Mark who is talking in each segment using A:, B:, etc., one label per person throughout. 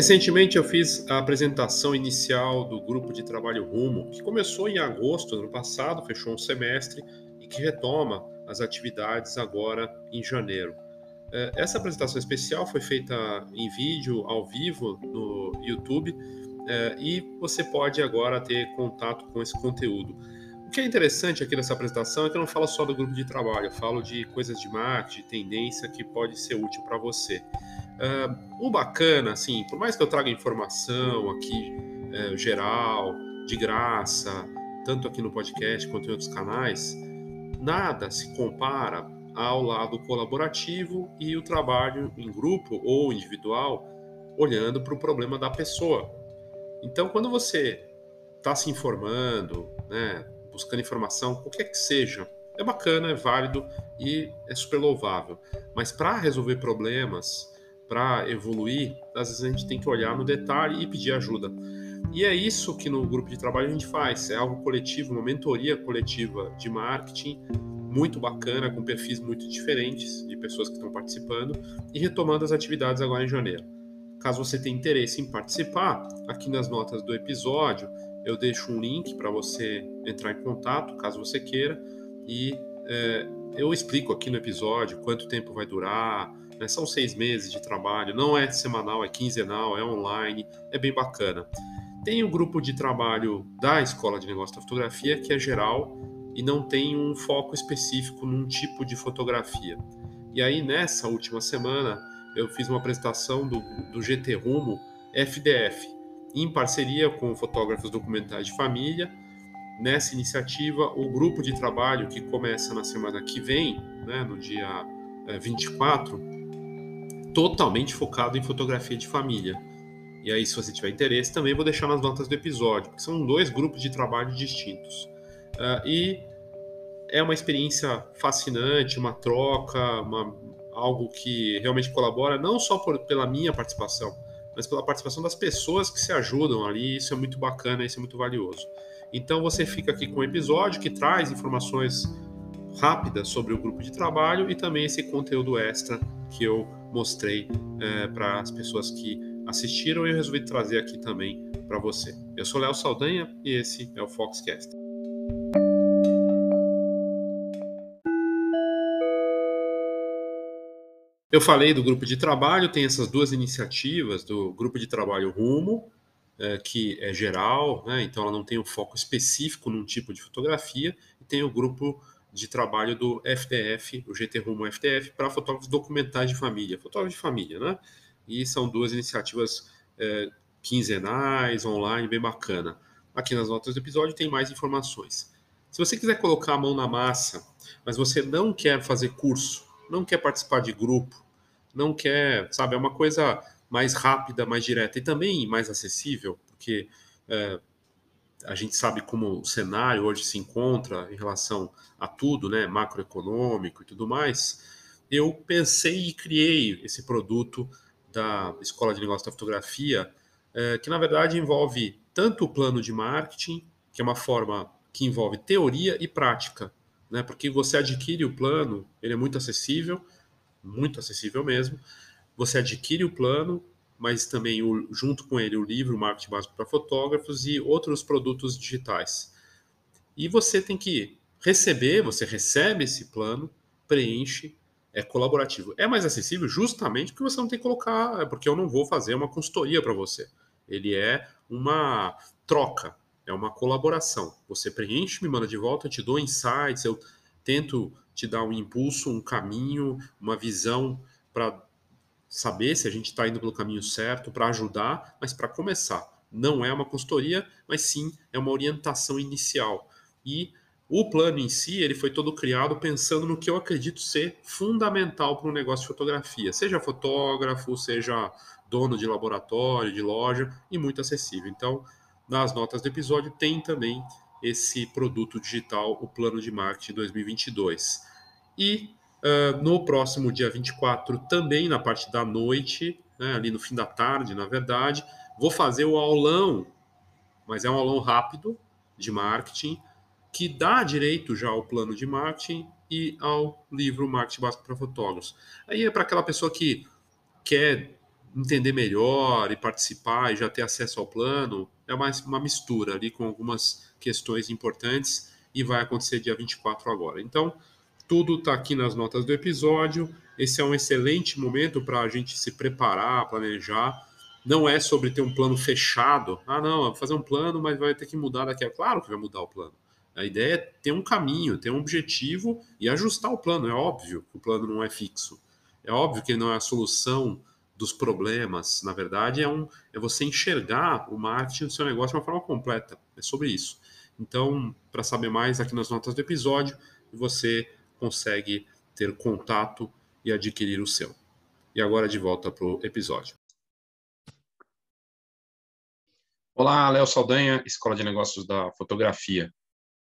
A: Recentemente eu fiz a apresentação inicial do grupo de trabalho Rumo, que começou em agosto do ano passado, fechou um semestre e que retoma as atividades agora em janeiro. É, essa apresentação especial foi feita em vídeo, ao vivo, no YouTube, é, e você pode agora ter contato com esse conteúdo. O que é interessante aqui nessa apresentação é que eu não falo só do grupo de trabalho, eu falo de coisas de marketing, tendência que pode ser útil para você. Uh, o bacana, assim, por mais que eu traga informação aqui uh, geral, de graça, tanto aqui no podcast quanto em outros canais, nada se compara ao lado colaborativo e o trabalho em grupo ou individual, olhando para o problema da pessoa. Então, quando você está se informando, né, buscando informação, qualquer que seja, é bacana, é válido e é super louvável. Mas para resolver problemas, para evoluir, às vezes a gente tem que olhar no detalhe e pedir ajuda. E é isso que no grupo de trabalho a gente faz. É algo coletivo, uma mentoria coletiva de marketing muito bacana, com perfis muito diferentes de pessoas que estão participando e retomando as atividades agora em janeiro. Caso você tenha interesse em participar, aqui nas notas do episódio eu deixo um link para você entrar em contato, caso você queira, e é, eu explico aqui no episódio quanto tempo vai durar. Né? São seis meses de trabalho, não é semanal, é quinzenal, é online, é bem bacana. Tem o um grupo de trabalho da Escola de Negócio da Fotografia, que é geral e não tem um foco específico num tipo de fotografia. E aí, nessa última semana, eu fiz uma apresentação do, do GT Rumo FDF, em parceria com fotógrafos documentais de família. Nessa iniciativa, o grupo de trabalho que começa na semana que vem, né, no dia 24, eh, totalmente focado em fotografia de família. E aí, se você tiver interesse, também vou deixar nas notas do episódio, porque são dois grupos de trabalho distintos. Uh, e é uma experiência fascinante, uma troca, uma, algo que realmente colabora, não só por, pela minha participação, mas pela participação das pessoas que se ajudam ali. Isso é muito bacana, isso é muito valioso. Então você fica aqui com um episódio que traz informações rápidas sobre o grupo de trabalho e também esse conteúdo extra que eu mostrei é, para as pessoas que assistiram e eu resolvi trazer aqui também para você. Eu sou Léo Saldanha e esse é o Foxcast. Eu falei do grupo de trabalho, tem essas duas iniciativas do grupo de trabalho Rumo, é, que é geral, né? então ela não tem um foco específico num tipo de fotografia, e tem o grupo de trabalho do FDF, o GT Rumo FDF, para fotógrafos documentais de família, fotógrafos de família, né? E são duas iniciativas é, quinzenais, online, bem bacana. Aqui nas notas do episódio tem mais informações. Se você quiser colocar a mão na massa, mas você não quer fazer curso, não quer participar de grupo, não quer, sabe, é uma coisa mais rápida, mais direta e também mais acessível, porque é, a gente sabe como o cenário hoje se encontra em relação a tudo, né, macroeconômico e tudo mais. Eu pensei e criei esse produto da Escola de Negócios da Fotografia, é, que na verdade envolve tanto o plano de marketing, que é uma forma que envolve teoria e prática né? Porque você adquire o plano, ele é muito acessível, muito acessível mesmo. Você adquire o plano, mas também o, junto com ele o livro Marketing Básico para Fotógrafos e outros produtos digitais. E você tem que receber, você recebe esse plano, preenche, é colaborativo. É mais acessível justamente porque você não tem que colocar, é porque eu não vou fazer uma consultoria para você. Ele é uma troca. É uma colaboração. Você preenche, me manda de volta, eu te dou insights, eu tento te dar um impulso, um caminho, uma visão para saber se a gente está indo pelo caminho certo, para ajudar, mas para começar. Não é uma consultoria, mas sim é uma orientação inicial. E o plano em si, ele foi todo criado pensando no que eu acredito ser fundamental para um negócio de fotografia, seja fotógrafo, seja dono de laboratório, de loja, e muito acessível. Então, nas notas do episódio tem também esse produto digital, o Plano de Marketing 2022. E uh, no próximo dia 24, também na parte da noite, né, ali no fim da tarde, na verdade, vou fazer o aulão, mas é um aulão rápido de marketing, que dá direito já ao plano de marketing e ao livro Marketing Básico para Fotógrafos. Aí é para aquela pessoa que quer entender melhor e participar e já ter acesso ao plano, é mais uma mistura ali com algumas questões importantes e vai acontecer dia 24 agora. Então, tudo está aqui nas notas do episódio. Esse é um excelente momento para a gente se preparar, planejar. Não é sobre ter um plano fechado. Ah, não, vou fazer um plano, mas vai ter que mudar daqui a. Claro que vai mudar o plano. A ideia é ter um caminho, ter um objetivo e ajustar o plano. É óbvio que o plano não é fixo. É óbvio que ele não é a solução dos problemas. Na verdade, é, um, é você enxergar o marketing do seu negócio de uma forma completa. É sobre isso. Então, para saber mais, aqui nas notas do episódio, você consegue ter contato e adquirir o seu. E agora de volta para o episódio.
B: Olá, Léo Saldanha, Escola de Negócios da Fotografia.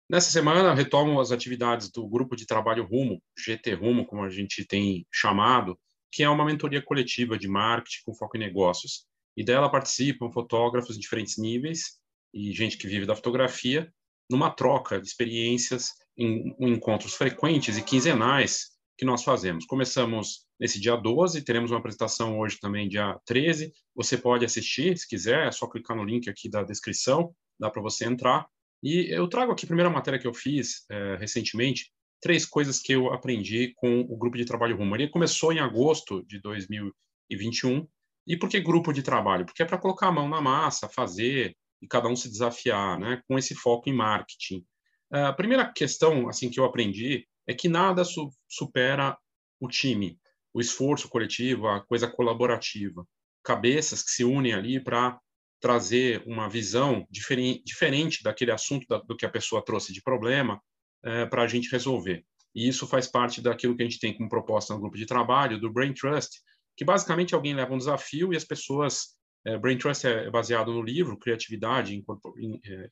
B: Nessa semana, retomo as atividades do Grupo de Trabalho Rumo, GT Rumo, como a gente tem chamado, que é uma mentoria coletiva de marketing com foco em negócios. E dela participam fotógrafos de diferentes níveis e gente que vive da fotografia, numa troca de experiências em, encontros frequentes e quinzenais que nós fazemos. Começamos nesse dia 12, teremos uma apresentação hoje também, dia 13. Você pode assistir, se quiser, é só clicar no link aqui da descrição, dá para você entrar. E eu trago aqui a primeira matéria que eu fiz é, recentemente, três coisas que eu aprendi com o grupo de trabalho Rumo. Ele começou em agosto de 2021. E por que grupo de trabalho? Porque é para colocar a mão na massa, fazer e cada um se desafiar, né? Com esse foco em marketing. A primeira questão, assim, que eu aprendi é que nada su supera o time, o esforço coletivo, a coisa colaborativa, cabeças que se unem ali para trazer uma visão diferente, daquele assunto da, do que a pessoa trouxe de problema é, para a gente resolver. E isso faz parte daquilo que a gente tem como proposta no grupo de trabalho, do Brain Trust, que basicamente alguém leva um desafio e as pessoas. É, Brain Trust é baseado no livro Criatividade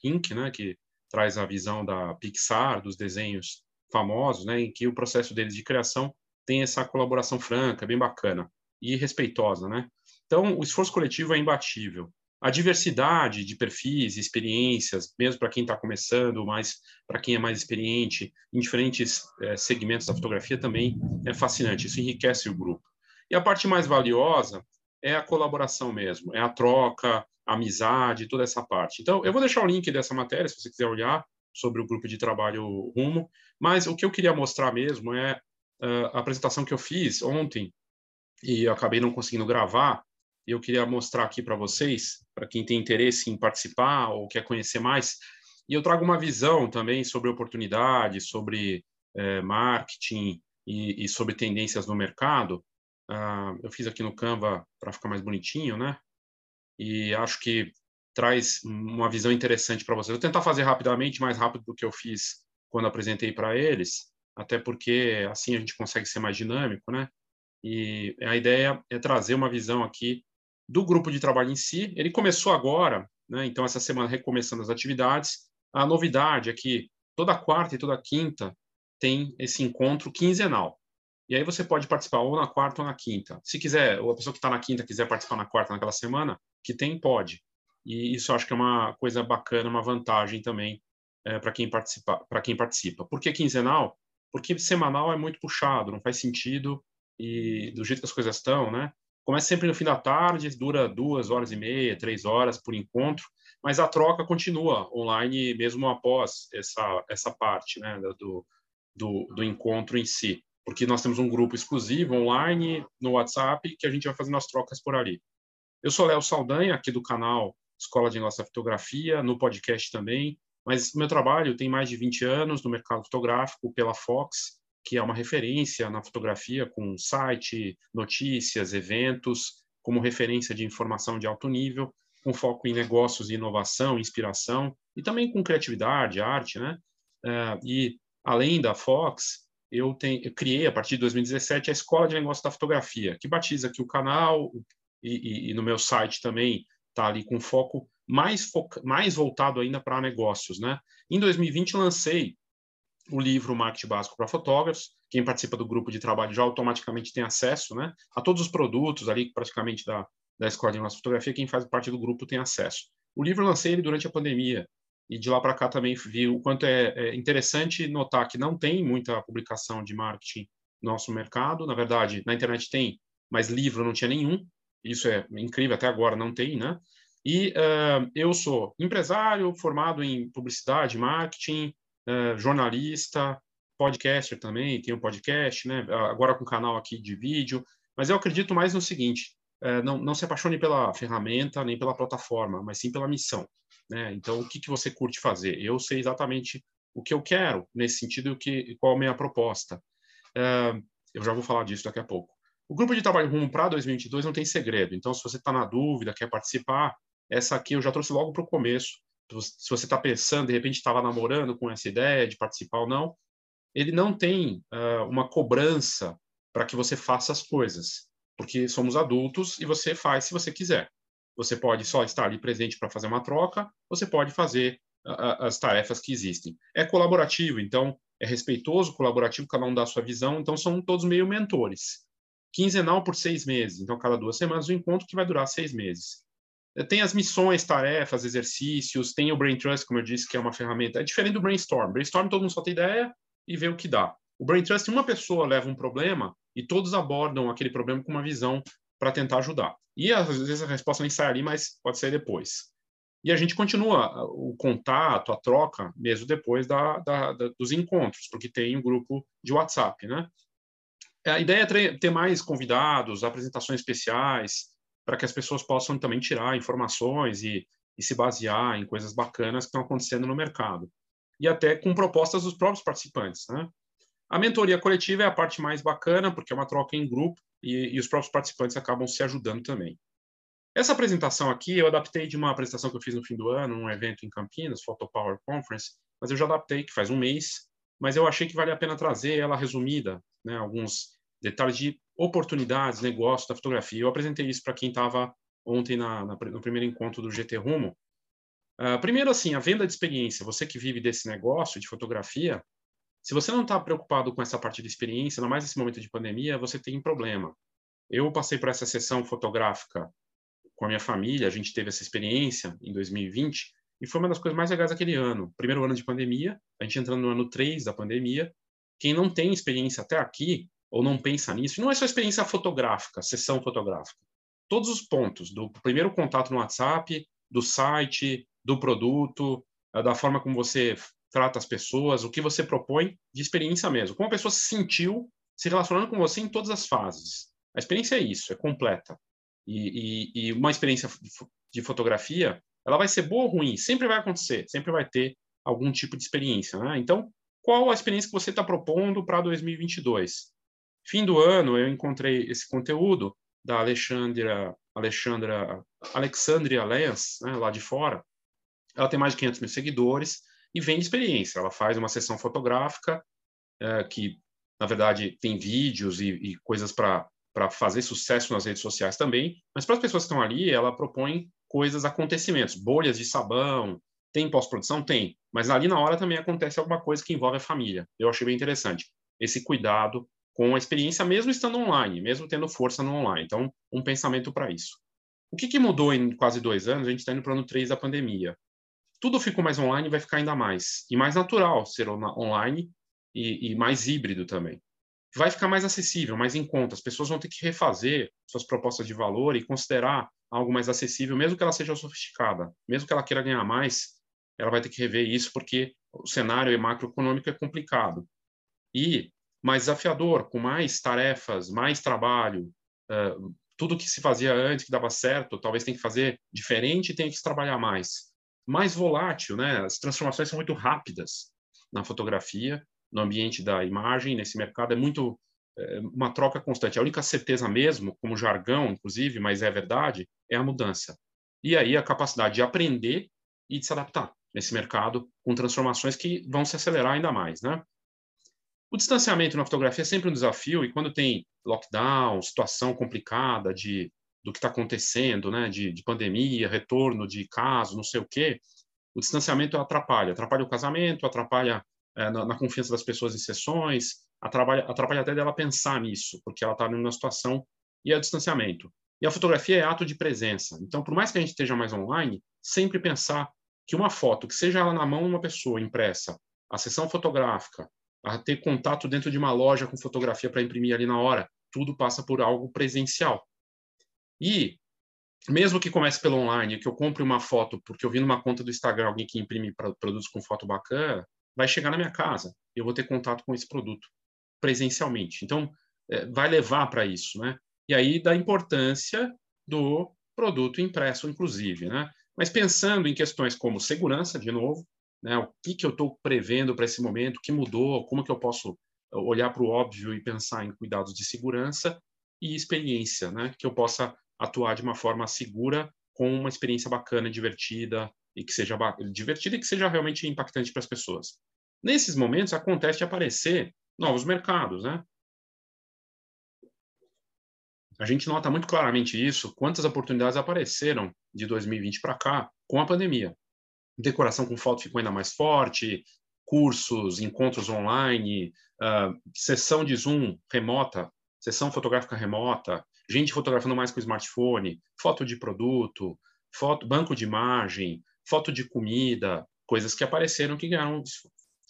B: Inc., né, que traz a visão da Pixar, dos desenhos famosos, né, em que o processo deles de criação tem essa colaboração franca, bem bacana e respeitosa, né? Então, o esforço coletivo é imbatível a diversidade de perfis, experiências, mesmo para quem está começando, mas para quem é mais experiente, em diferentes é, segmentos da fotografia também é fascinante. Isso enriquece o grupo. E a parte mais valiosa é a colaboração mesmo, é a troca, amizade, toda essa parte. Então, eu vou deixar o link dessa matéria, se você quiser olhar sobre o grupo de trabalho Rumo, mas o que eu queria mostrar mesmo é uh, a apresentação que eu fiz ontem e acabei não conseguindo gravar, e eu queria mostrar aqui para vocês, para quem tem interesse em participar ou quer conhecer mais. E eu trago uma visão também sobre oportunidades, sobre é, marketing e, e, sobre tendências no mercado. Uh, eu fiz aqui no Canva para ficar mais bonitinho, né? E acho que traz uma visão interessante para vocês. Vou tentar fazer rapidamente, mais rápido do que eu fiz quando apresentei para eles, até porque assim a gente consegue ser mais dinâmico, né? E a ideia é trazer uma visão aqui do grupo de trabalho em si. Ele começou agora, né? então essa semana recomeçando as atividades. A novidade é que toda quarta e toda quinta tem esse encontro quinzenal. E aí você pode participar ou na quarta ou na quinta. Se quiser, ou a pessoa que está na quinta quiser participar na quarta naquela semana, que tem, pode. E isso acho que é uma coisa bacana, uma vantagem também é, para quem participa. Quem participa. Por que quinzenal? Porque semanal é muito puxado, não faz sentido e do jeito que as coisas estão, né? Começa sempre no fim da tarde, dura duas horas e meia, três horas por encontro, mas a troca continua online mesmo após essa, essa parte né, do, do, do encontro em si. Porque nós temos um grupo exclusivo online no WhatsApp que a gente vai fazendo as trocas por ali. Eu sou Léo Saldanha, aqui do canal Escola de Nossa Fotografia, no podcast também, mas meu trabalho tem mais de 20 anos no mercado fotográfico pela Fox, que é uma referência na fotografia com site, notícias, eventos, como referência de informação de alto nível, com foco em negócios e inovação, inspiração, e também com criatividade, arte, né? Uh, e além da Fox, eu, tenho, eu, criei a partir de 2017 a Escola de Negócios da Fotografia, que batiza aqui o canal e, e, e no meu site também está ali com foco mais, foca, mais voltado ainda para negócios, né? Em 2020 lancei o livro Marketing Básico para Fotógrafos. Quem participa do grupo de trabalho já automaticamente tem acesso né, a todos os produtos ali, praticamente da, da Escola de Nossa Fotografia. Quem faz parte do grupo tem acesso. O livro eu lancei ele durante a pandemia. E de lá para cá também vi o quanto é, é interessante notar que não tem muita publicação de marketing no nosso mercado. Na verdade, na internet tem, mas livro não tinha nenhum. Isso é incrível, até agora não tem, né? E uh, eu sou empresário, formado em publicidade, marketing, uh, jornalista, podcaster também, tenho um podcast, né? Agora com canal aqui de vídeo. Mas eu acredito mais no seguinte: uh, não, não se apaixone pela ferramenta nem pela plataforma, mas sim pela missão. Né? Então, o que, que você curte fazer? Eu sei exatamente o que eu quero nesse sentido e o que, qual a minha proposta. eu já vou falar disso daqui a pouco. O grupo de trabalho rumo para 2022 não tem segredo. Então, se você está na dúvida, quer participar, essa aqui eu já trouxe logo para o começo. Se você está pensando, de repente estava namorando com essa ideia de participar ou não, ele não tem uh, uma cobrança para que você faça as coisas, porque somos adultos e você faz se você quiser. Você pode só estar ali presente para fazer uma troca, você pode fazer as tarefas que existem. É colaborativo, então é respeitoso, colaborativo, cada um dá a sua visão, então são todos meio mentores. Quinzenal por seis meses, então cada duas semanas um encontro que vai durar seis meses. Tem as missões, tarefas, exercícios, tem o Brain Trust, como eu disse, que é uma ferramenta. É diferente do Brainstorm. Brainstorm todo mundo só tem ideia e vê o que dá. O Brain Trust, uma pessoa leva um problema e todos abordam aquele problema com uma visão para tentar ajudar. E às vezes a resposta nem sai ali, mas pode sair depois. E a gente continua o contato, a troca, mesmo depois da, da, da, dos encontros, porque tem um grupo de WhatsApp, né? A ideia é ter mais convidados, apresentações especiais, para que as pessoas possam também tirar informações e, e se basear em coisas bacanas que estão acontecendo no mercado. E até com propostas dos próprios participantes. Né? A mentoria coletiva é a parte mais bacana, porque é uma troca em grupo e, e os próprios participantes acabam se ajudando também. Essa apresentação aqui eu adaptei de uma apresentação que eu fiz no fim do ano, um evento em Campinas, Photo Power Conference, mas eu já adaptei, que faz um mês, mas eu achei que vale a pena trazer ela resumida, né, alguns detalhes de oportunidades, negócios da fotografia. Eu apresentei isso para quem estava ontem na, na, no primeiro encontro do GT Rumo. Uh, primeiro, assim, a venda de experiência. Você que vive desse negócio de fotografia, se você não está preocupado com essa parte de experiência, ainda mais nesse momento de pandemia, você tem um problema. Eu passei por essa sessão fotográfica com a minha família, a gente teve essa experiência em 2020, e foi uma das coisas mais legais daquele ano. Primeiro ano de pandemia, a gente entrando no ano 3 da pandemia. Quem não tem experiência até aqui, ou não pensa nisso, não é só experiência fotográfica, sessão fotográfica. Todos os pontos, do primeiro contato no WhatsApp, do site, do produto, da forma como você trata as pessoas, o que você propõe de experiência mesmo. Como a pessoa se sentiu se relacionando com você em todas as fases. A experiência é isso, é completa. E, e, e uma experiência de fotografia, ela vai ser boa ou ruim, sempre vai acontecer, sempre vai ter algum tipo de experiência. Né? Então, qual a experiência que você está propondo para 2022? Fim do ano, eu encontrei esse conteúdo da Alexandra, Alexandra, Alexandria Lenz, né, lá de fora. Ela tem mais de 500 mil seguidores e vende experiência. Ela faz uma sessão fotográfica é, que, na verdade, tem vídeos e, e coisas para fazer sucesso nas redes sociais também, mas para as pessoas que estão ali, ela propõe coisas, acontecimentos, bolhas de sabão, tem pós-produção? Tem, mas ali na hora também acontece alguma coisa que envolve a família. Eu achei bem interessante esse cuidado com a experiência, mesmo estando online, mesmo tendo força no online. Então, um pensamento para isso. O que, que, mudou em quase dois anos? A gente está indo para o ano 3 da pandemia. Tudo ficou mais online vai ficar ainda mais. E mais natural ser online e, e mais híbrido também. Vai ficar mais acessível, mais em conta. As pessoas vão ter que refazer suas propostas de valor e considerar algo mais acessível, mesmo que ela seja sofisticada. Mesmo que ela queira ganhar mais, ela vai ter que rever isso, porque o cenário macroeconômico é complicado. E mais desafiador, com mais tarefas, mais trabalho, uh, tudo que se fazia antes que dava certo, talvez tem que fazer diferente e tem que trabalhar mais. Mais volátil, né? As transformações são muito rápidas na fotografia, no ambiente da imagem, nesse mercado é muito é, uma troca constante. A única certeza mesmo, como jargão, inclusive, mas é verdade, é a mudança. E aí a capacidade de aprender e de se adaptar nesse mercado com transformações que vão se acelerar ainda mais, né? O distanciamento na fotografia é sempre um desafio e quando tem lockdown, situação complicada de do que está acontecendo, né, de, de, pandemia, retorno de caso, não sei o quê, o distanciamento atrapalha, atrapalha o casamento, atrapalha é, na, na, confiança das pessoas em sessões, atrapalha, atrapalha até dela pensar nisso, porque ela está numa situação e é o distanciamento. E a fotografia é ato de presença. Então, por mais que a gente esteja mais online, sempre pensar que uma foto, que seja ela na mão de uma pessoa impressa, a sessão fotográfica, a ter contato dentro de uma loja com fotografia para imprimir ali na hora. Tudo passa por algo presencial. E mesmo que comece pelo online, que eu compre uma foto porque eu vi numa conta do Instagram alguém que imprime produtos com foto bacana, vai chegar na minha casa. Eu vou ter contato com esse produto presencialmente. Então, é, vai levar para isso, né? E aí da importância do produto impresso, inclusive, né? Mas pensando em questões como segurança, de novo, né? O que que eu estou prevendo para esse momento? O que mudou? Como que eu posso olhar para o óbvio e pensar em cuidados de segurança e experiência, né? Que eu possa atuar de uma forma segura com uma experiência bacana, divertida e que seja divertida e que seja realmente impactante para as pessoas. Nesses momentos acontece de aparecer novos mercados, né? A gente nota muito claramente isso, quantas oportunidades apareceram de 2020 para cá com a pandemia. Decoração com foto ficou ainda mais forte, cursos, encontros online, uh, sessão de Zoom remota, sessão fotográfica remota, gente fotografando mais com smartphone, foto de produto, foto, banco de imagem, foto de comida, coisas que apareceram que ganharam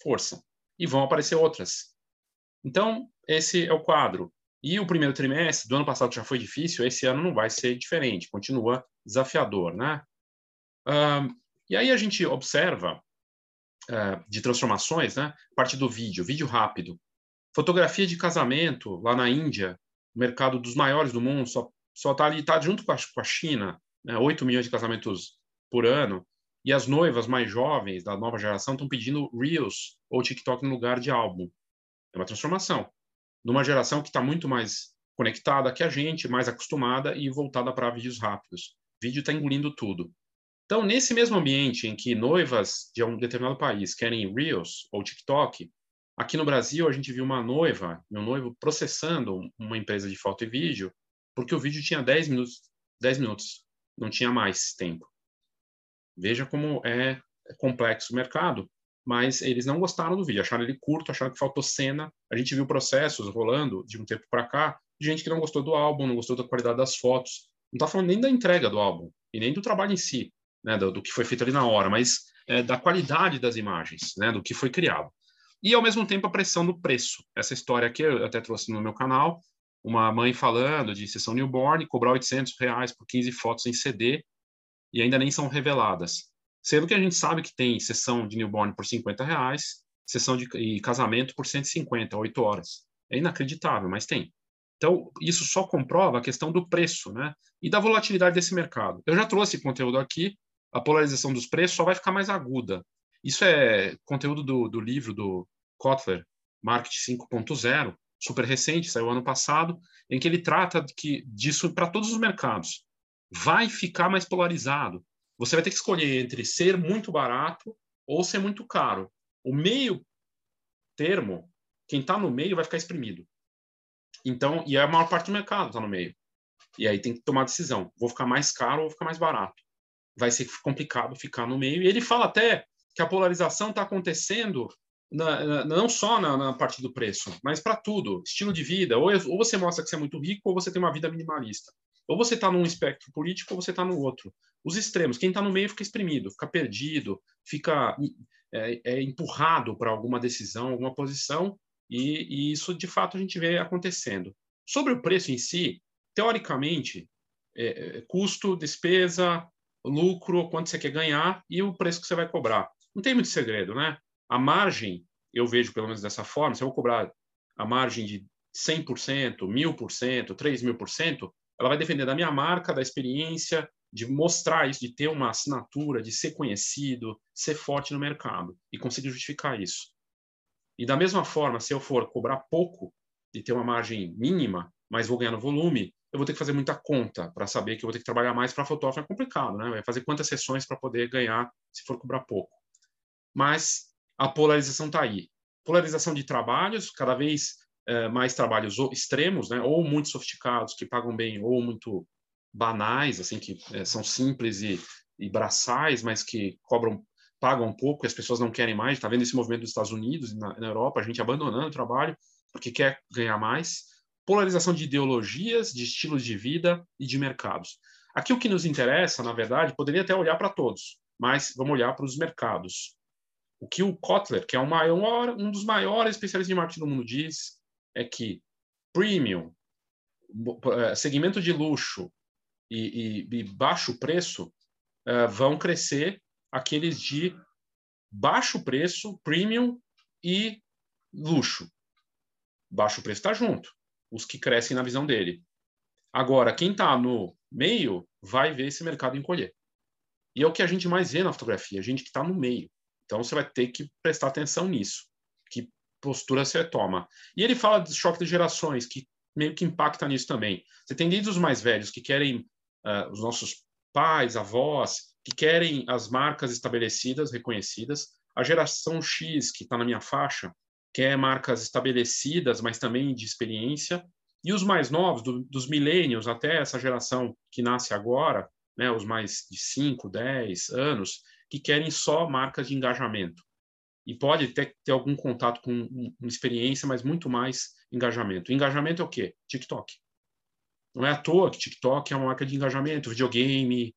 B: força. E vão aparecer outras. Então, esse é o quadro. E o primeiro trimestre do ano passado já foi difícil, esse ano não vai ser diferente, continua desafiador, né? Uh, e aí a gente observa uh, de transformações, né? Parte do vídeo, vídeo rápido. Fotografia de casamento lá na Índia, mercado dos maiores do mundo, só só está ali, está junto com a, com a China, né? 8 milhões de casamentos por ano, e as noivas mais jovens da nova geração estão pedindo Reels ou TikTok no lugar de álbum. É uma transformação. Numa geração que está muito mais conectada que a gente, mais acostumada e voltada para vídeos rápidos. Vídeo está engolindo tudo. Então, nesse mesmo ambiente em que noivas de um determinado país querem Reels ou TikTok, aqui no Brasil a gente viu uma noiva um noivo processando uma empresa de foto e vídeo porque o vídeo tinha 10 minutos, 10 minutos, não tinha mais tempo. Veja como é complexo o mercado mas eles não gostaram do vídeo, acharam ele curto, acharam que faltou cena. A gente viu processos rolando de um tempo para cá de gente que não gostou do álbum, não gostou da qualidade das fotos. Não está falando nem da entrega do álbum e nem do trabalho em si, né, do, do que foi feito ali na hora, mas é, da qualidade das imagens, né, do que foi criado. E ao mesmo tempo a pressão do preço. Essa história aqui eu até trouxe no meu canal, uma mãe falando de sessão newborn, cobrar 800 reais por 15 fotos em CD e ainda nem são reveladas. Sendo que a gente sabe que tem sessão de newborn por 50 reais, sessão de e casamento por 150, 8 horas. É inacreditável, mas tem. Então, isso só comprova a questão do preço, né? E da volatilidade desse mercado. Eu já trouxe conteúdo aqui, a polarização dos preços só vai ficar mais aguda. Isso é conteúdo do, do livro do Kotler, Marketing 5.0, super recente, saiu ano passado, em que ele trata que, disso para todos os mercados. Vai ficar mais polarizado você vai ter que escolher entre ser muito barato ou ser muito caro. O meio termo, quem está no meio vai ficar exprimido. Então, e a maior parte do mercado está no meio. E aí tem que tomar decisão. Vou ficar mais caro ou vou ficar mais barato? Vai ser complicado ficar no meio. E ele fala até que a polarização está acontecendo na, na, não só na, na, parte do preço, mas para tudo. Estilo de vida. Ou, ou, você mostra que você é muito rico, ou você tem uma vida minimalista. Ou você está num espectro político, ou você está no outro os extremos. Quem está no meio fica exprimido, fica perdido, fica é, é empurrado para alguma decisão, alguma posição, e, e, isso de fato a gente vê acontecendo. Sobre o preço em si, teoricamente, é, é, custo, despesa, lucro, quanto você quer ganhar e o preço que você vai cobrar. Não tem muito segredo, né? A margem, eu vejo pelo menos dessa forma, se eu vou cobrar a margem de 100%, 1000%, 3000%, ela vai depender da minha marca, da experiência, de mostrar isso, de ter uma assinatura, de ser conhecido, ser forte no mercado e conseguir justificar isso. E da mesma forma, se eu for cobrar pouco e ter uma margem mínima, mas vou ganhar no volume, eu vou ter que fazer muita conta para saber que eu vou ter que trabalhar mais para fotógrafo é complicado, né? Vai fazer quantas sessões para poder ganhar se for cobrar pouco. Mas a polarização está aí. Polarização de trabalhos, cada vez é, mais trabalhos extremos, né? Ou muito sofisticados que pagam bem, ou muito banais, assim, que é, são simples e, e braçais, mas que cobram, pagam pouco e as pessoas não querem mais. Está vendo esse movimento dos Estados Unidos na, na Europa, a gente abandonando o trabalho porque quer ganhar mais. Polarização de ideologias, de estilos de vida e de mercados. Aqui o que nos interessa, na verdade, poderia até olhar para todos, mas vamos olhar para os mercados. O que o Kotler, que é maior, um dos maiores especialistas de marketing do mundo, diz é que premium, segmento de luxo, e, e, e baixo preço, uh, vão crescer aqueles de baixo preço, premium e luxo. Baixo preço está junto, os que crescem na visão dele. Agora, quem está no meio vai ver esse mercado encolher. E é o que a gente mais vê na fotografia, a gente que está no meio. Então, você vai ter que prestar atenção nisso. Que postura você toma. E ele fala de choque de gerações, que meio que impacta nisso também. Você tem desde os mais velhos, que querem, uh, os nossos pais, avós, que querem as marcas estabelecidas, reconhecidas. A geração X, que está na minha faixa, quer marcas estabelecidas, mas também de experiência. E os mais novos, do, dos millennials até essa geração que nasce agora, né, os mais de 5, 10 anos, que querem só marcas de engajamento. E pode ter, ter algum contato com uma experiência, mas muito mais engajamento. Engajamento é o quê? TikTok. Não é à toa que TikTok é uma marca de engajamento, videogame,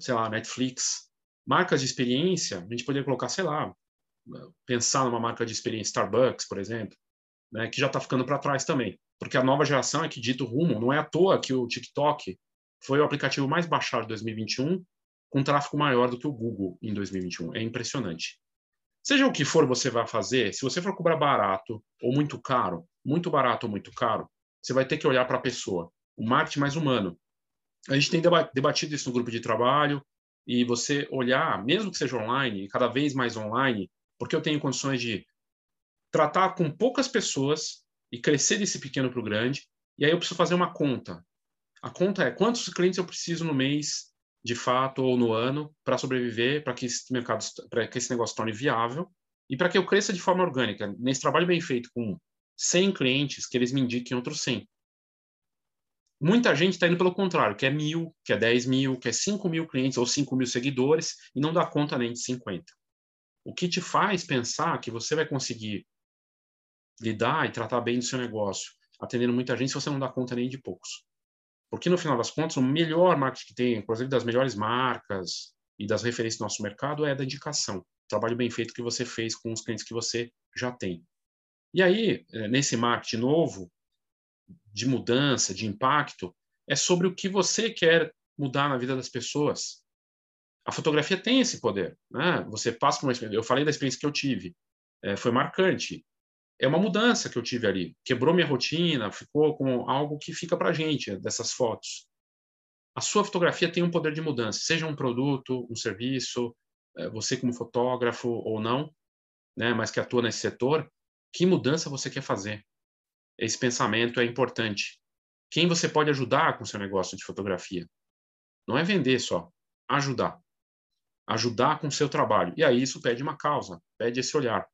B: sei lá, Netflix. Marcas de experiência, a gente poderia colocar, sei lá, pensar numa marca de experiência, Starbucks, por exemplo, né, que já está ficando para trás também. Porque a nova geração é que dito rumo, não é à toa que o TikTok foi o aplicativo mais baixado de 2021, com tráfego maior do que o Google em 2021. É impressionante. Seja o que for você vai fazer, se você for cobrar barato ou muito caro, muito barato ou muito caro, você vai ter que olhar para a pessoa. O marketing mais humano. A gente tem debatido isso no grupo de trabalho e você olhar, mesmo que seja online, cada vez mais online, porque eu tenho condições de tratar com poucas pessoas e crescer desse pequeno para o grande, e aí eu preciso fazer uma conta. A conta é quantos clientes eu preciso no mês, de fato, ou no ano, para sobreviver, para que esse mercado, para que esse negócio torne viável e para que eu cresça de forma orgânica. Nesse trabalho bem feito com 100 clientes, que eles me indiquem outros 100. Muita gente está indo pelo contrário, quer mil, quer 10 mil, quer 5 mil clientes ou 5 mil seguidores e não dá conta nem de 50. O que te faz pensar que você vai conseguir lidar e tratar bem do seu negócio, atendendo muita gente, se você não dá conta nem de poucos. Porque, no final das contas, o melhor marketing que tem, inclusive das melhores marcas e das referências do nosso mercado, é da indicação. Trabalho bem feito que você fez com os clientes que você já tem. E aí, é, nesse marketing novo, de mudança, de impacto, é sobre o que você quer mudar na vida das pessoas. A fotografia tem esse poder. Né? Você passa por uma experiência. Eu falei da experiência que eu tive. É, foi marcante. É uma mudança que eu tive ali. Quebrou minha rotina, ficou com algo que fica para a gente, dessas fotos. A sua fotografia tem um poder de mudança, seja um produto, um serviço, é, você como fotógrafo ou não, né, mas que atua nesse setor, que mudança você quer fazer? esse pensamento é importante. Quem você pode ajudar com seu negócio de fotografia? Não é vender só, ajudar. Ajudar com seu trabalho. E aí isso pede uma causa, pede esse olhar.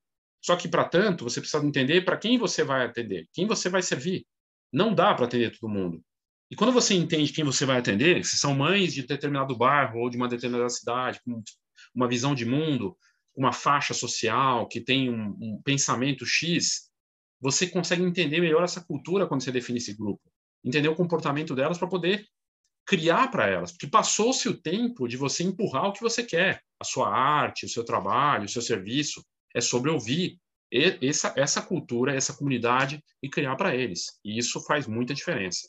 B: Só que, para tanto, você precisa entender para quem você vai atender, quem você vai servir. Não dá para atender todo mundo. E quando você entende quem você vai atender, se são mães de determinado bairro ou de uma determinada cidade, com uma visão de mundo, uma faixa social, que tem um, um pensamento X, você consegue entender melhor essa cultura quando você define esse grupo, entender o comportamento delas para poder criar para elas, porque passou-se o tempo de você empurrar o que você quer, a sua arte, o seu trabalho, o seu serviço, é sobre ouvir essa, essa cultura, essa comunidade e criar para eles. E isso faz muita diferença.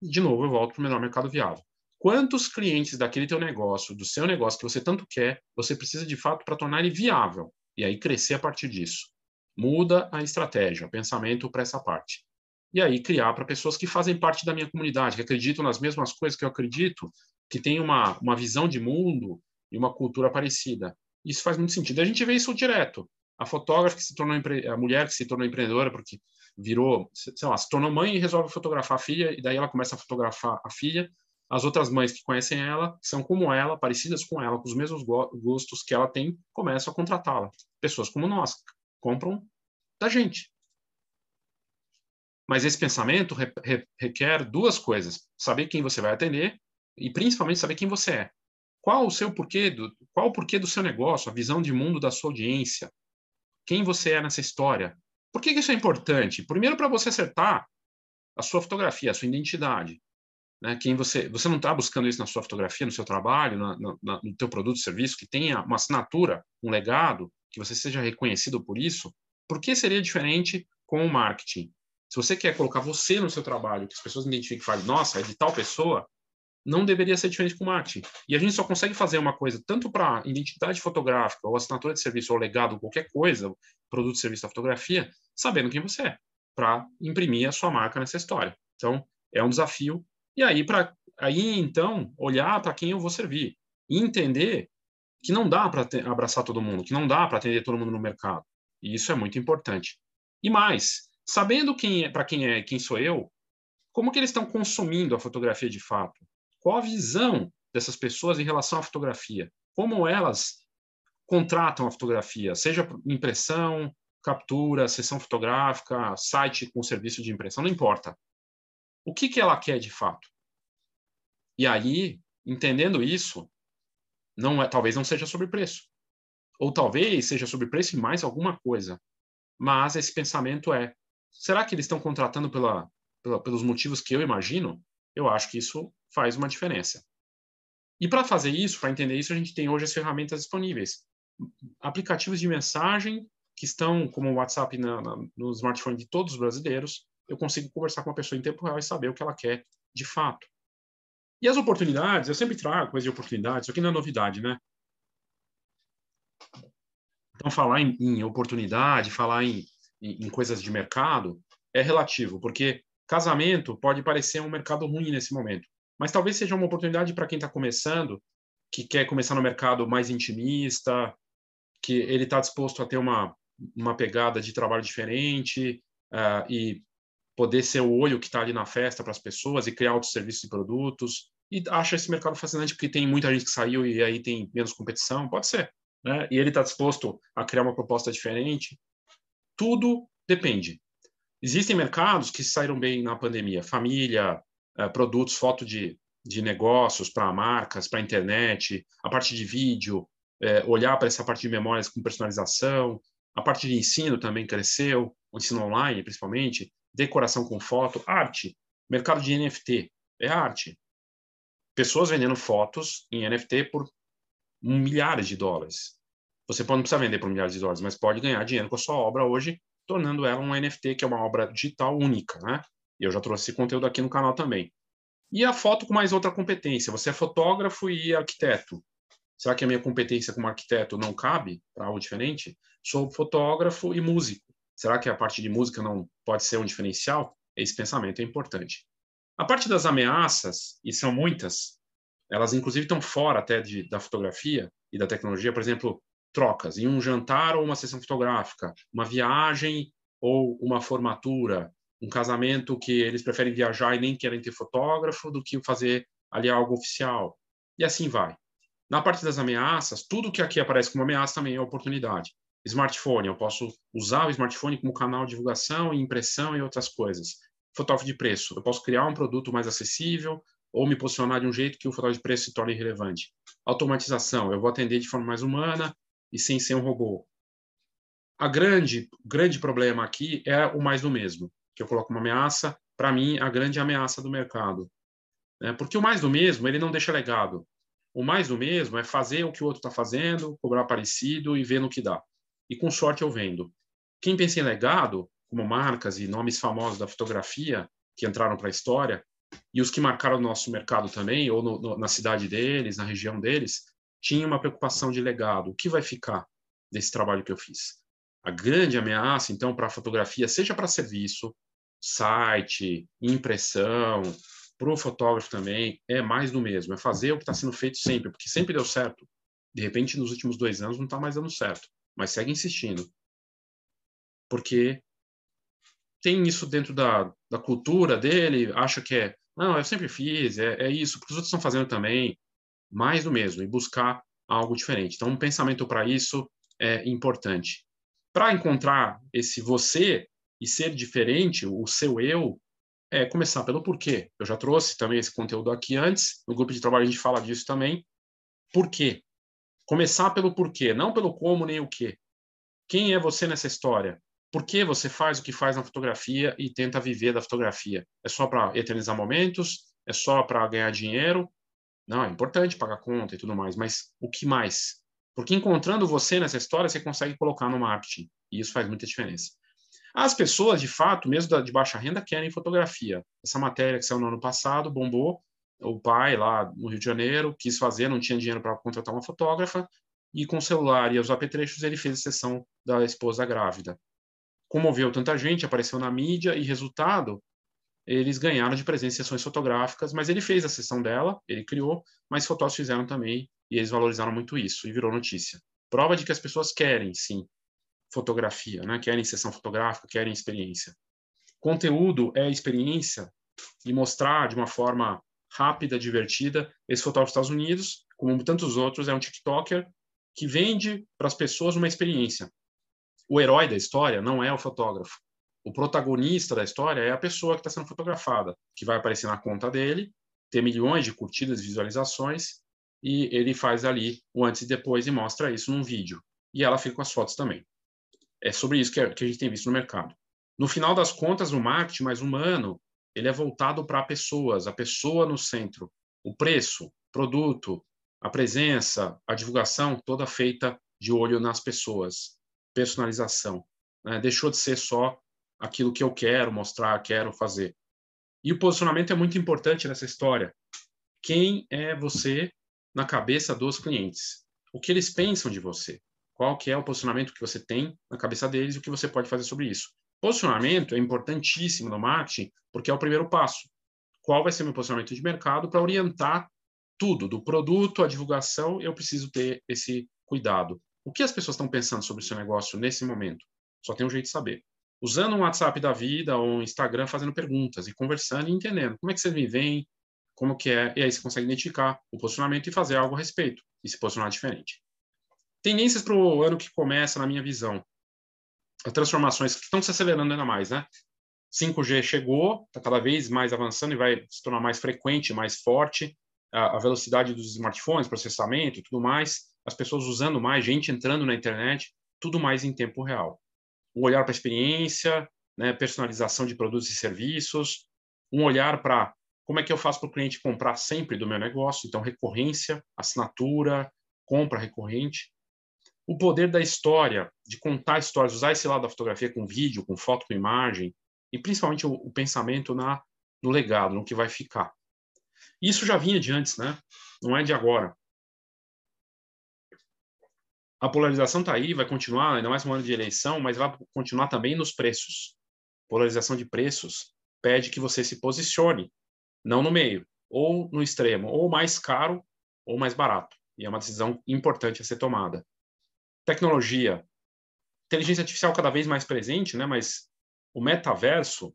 B: De novo, eu volto para o menor mercado viável. Quantos clientes daquele teu negócio, do seu negócio que você tanto quer, você precisa de fato para tornar ele viável e aí crescer a partir disso? muda a estratégia, o pensamento para essa parte. E aí criar para pessoas que fazem parte da minha comunidade, que acreditam nas mesmas coisas que eu acredito, que têm uma, uma visão de mundo e uma cultura parecida. Isso faz muito sentido. A gente vê isso direto. A fotógrafa que se tornou a mulher que se tornou empreendedora porque virou, sei lá, se tornou mãe e resolve fotografar a filha e daí ela começa a fotografar a filha. As outras mães que conhecem ela, são como ela, parecidas com ela, com os mesmos gostos que ela tem, começam a contratá-la. Pessoas como nós, compram da gente. Mas esse pensamento re, re, requer duas coisas: saber quem você vai atender e principalmente saber quem você é. Qual o seu porquê do qual o porquê do seu negócio, a visão de mundo da sua audiência? Quem você é nessa história? Por que, que isso é importante? Primeiro para você acertar a sua fotografia, a sua identidade. Né? Quem você, você não está buscando isso na sua fotografia, no seu trabalho, na, na, no teu produto, serviço, que tenha uma assinatura, um legado, que você seja reconhecido por isso, por que seria diferente com o marketing? Se você quer colocar você no seu trabalho, que as pessoas identifiquem e falem, nossa, é de tal pessoa, não deveria ser diferente com marketing. E a gente só consegue fazer uma coisa tanto para identidade fotográfica, ou assinatura de serviço, ou legado, qualquer coisa, produto, serviço da fotografia, sabendo quem você é, para imprimir a sua marca nessa história. Então, é um desafio. E aí, para aí então, olhar para quem eu vou servir e entender que não dá para abraçar todo mundo, que não dá para atender todo mundo no mercado. E isso é muito importante. E mais, sabendo quem é, para quem é, quem sou eu, como que eles estão consumindo a fotografia de fato? Qual a visão dessas pessoas em relação à fotografia? Como elas contratam a fotografia, seja impressão, captura, sessão fotográfica, site com serviço de impressão, não importa. O que, que ela quer de fato? E aí, entendendo isso, não é, talvez não seja sobre preço. Ou talvez seja sobre preço e mais alguma coisa. Mas esse pensamento é: será que eles estão contratando pela, pela, pelos motivos que eu imagino? Eu acho que isso faz uma diferença. E para fazer isso, para entender isso, a gente tem hoje as ferramentas disponíveis. Aplicativos de mensagem que estão como o WhatsApp na, na, no smartphone de todos os brasileiros. Eu consigo conversar com uma pessoa em tempo real e saber o que ela quer de fato. E as oportunidades, eu sempre trago coisa de oportunidades, isso aqui não é novidade, né? Então, falar em, em oportunidade, falar em, em, em coisas de mercado é relativo, porque casamento pode parecer um mercado ruim nesse momento. Mas talvez seja uma oportunidade para quem está começando, que quer começar no mercado mais intimista, que ele está disposto a ter uma, uma pegada de trabalho diferente uh, e poder ser o olho que está ali na festa para as pessoas e criar outros serviços e produtos. E acha esse mercado fascinante porque tem muita gente que saiu e aí tem menos competição. Pode ser. Né? E ele está disposto a criar uma proposta diferente. Tudo depende. Existem mercados que saíram bem na pandemia. Família, uh, produtos, foto de, de negócios para marcas, para internet, a parte de vídeo, uh, olhar para essa parte de memórias com personalização, a parte de ensino também cresceu, o ensino online principalmente, decoração com foto, arte, mercado de NFT, é arte. Pessoas vendendo fotos em NFT por milhares de dólares. Você não precisa vender por milhares de dólares, mas pode ganhar dinheiro com a sua obra hoje, tornando ela um NFT, que é uma obra digital única, né? E eu já trouxe esse conteúdo aqui no canal também. E a foto com mais outra competência. Você é fotógrafo e arquiteto. Será que a minha competência como arquiteto não cabe para algo diferente? Sou fotógrafo e músico. Será que a parte de música não pode ser um diferencial? Esse pensamento é importante. A parte das ameaças, e são muitas, elas inclusive estão fora até de, da fotografia e da tecnologia, por exemplo, trocas em um jantar ou uma sessão fotográfica, uma viagem ou uma formatura, um casamento que eles preferem viajar e nem querem ter fotógrafo do que fazer ali algo oficial. E assim vai. Na parte das ameaças, tudo que aqui aparece como ameaça também é oportunidade. Smartphone, eu posso usar o smartphone como canal de divulgação e impressão e outras coisas. Fotógrafo de preço, eu posso criar um produto mais acessível ou me posicionar de um jeito que o fotógrafo de preço se torne relevante. Automatização, eu vou atender de forma mais humana e sem ser um robô. A grande, grande problema aqui é o mais do mesmo que eu coloco uma ameaça, para mim, a grande ameaça do mercado. Né? Porque o mais do mesmo, ele não deixa legado. O mais do mesmo é fazer o que o outro está fazendo, cobrar parecido e ver no que dá. E com sorte eu vendo. Quem pensa em legado, como marcas e nomes famosos da fotografia que entraram para a história, e os que marcaram o nosso mercado também, ou no, no, na cidade deles, na região deles, tinha uma preocupação de legado. O que vai ficar desse trabalho que eu fiz? A grande ameaça, então, para a fotografia, seja para serviço, site, impressão, para o fotógrafo também, é mais do mesmo. É fazer o que está sendo feito sempre, porque sempre deu certo. De repente, nos últimos dois anos, não está mais dando certo. Mas segue insistindo. Porque tem isso dentro da, da cultura dele, acha que é, não, eu sempre fiz, é, é isso, porque os outros estão fazendo também. Mais do mesmo, e buscar algo diferente. Então, um pensamento para isso é importante para encontrar esse você e ser diferente, o seu eu, é começar pelo porquê. Eu já trouxe também esse conteúdo aqui antes, no grupo de trabalho a gente fala disso também. Por quê? Começar pelo porquê, não pelo como nem o quê. Quem é você nessa história? Por que você faz o que faz na fotografia e tenta viver da fotografia? É só para eternizar momentos? É só para ganhar dinheiro? Não, é importante pagar conta e tudo mais, mas o que mais? Porque encontrando você nessa história, você consegue colocar no marketing. E isso faz muita diferença. As pessoas, de fato, mesmo de baixa renda, querem fotografia. Essa matéria que saiu no ano passado bombou. o pai lá no Rio de Janeiro quis fazer, não tinha dinheiro para contratar uma fotógrafa, e com o celular e os apetrechos ele fez a sessão da esposa grávida. Comoveu tanta gente, apareceu na mídia e resultado, eles ganharam de presença em sessões fotográficas, mas ele fez a sessão dela, ele criou, mas fotógrafos fizeram também e eles valorizaram muito isso e virou notícia. Prova de que as pessoas querem, sim, fotografia, né? Querem sessão fotográfica, querem experiência. Conteúdo é experiência e mostrar de uma forma rápida, divertida. Esse fotógrafo dos Estados Unidos, como tantos outros, é um TikToker que vende para as pessoas uma experiência. O herói da história não é o fotógrafo. O protagonista da história é a pessoa que está sendo fotografada, que vai aparecer na conta dele, ter milhões de curtidas, visualizações, e ele faz ali o antes e depois e mostra isso num vídeo. E ela fica com as fotos também. É sobre isso que a gente tem visto no mercado. No final das contas, o marketing mais humano, ele é voltado para pessoas, a pessoa no centro. O preço, produto, a presença, a divulgação, toda feita de olho nas pessoas. Personalização. Né? Deixou de ser só aquilo que eu quero mostrar, quero fazer. E o posicionamento é muito importante nessa história. Quem é você na cabeça dos clientes? O que eles pensam de você? Qual que é o posicionamento que você tem na cabeça deles e o que você pode fazer sobre isso? Posicionamento é importantíssimo no marketing porque é o primeiro passo. Qual vai ser meu posicionamento de mercado para orientar tudo, do produto à divulgação, eu preciso ter esse cuidado. O que as pessoas estão pensando sobre o seu negócio nesse momento? Só tem um jeito de saber. Usando um WhatsApp da vida ou um Instagram, fazendo perguntas e conversando e entendendo como é que vocês me veem, como que é, e aí você consegue identificar o posicionamento e fazer algo a respeito, e se posicionar diferente. Tendências para o ano que começa, na minha visão. As transformações que estão se acelerando ainda mais, né? 5G chegou, está cada vez mais avançando e vai se tornar mais frequente, mais forte a, velocidade dos smartphones, processamento e tudo mais, as pessoas usando mais, gente entrando na internet, tudo mais em tempo real. Um olhar para a experiência, né, personalização de produtos e serviços, um olhar para como é que eu faço para o cliente comprar sempre do meu negócio, então recorrência, assinatura, compra recorrente. O poder da história, de contar histórias, usar esse lado da fotografia com vídeo, com foto, com imagem, e principalmente o, o pensamento na, no legado, no que vai ficar. Isso já vinha de antes, né? Não é de agora. A polarização está aí, vai continuar, ainda mais no ano de eleição, mas vai continuar também nos preços. Polarização de preços pede que você se posicione, não no meio, ou no extremo, ou mais caro ou mais barato. E é uma decisão importante a ser tomada. Tecnologia. Inteligência artificial cada vez mais presente, né? mas o metaverso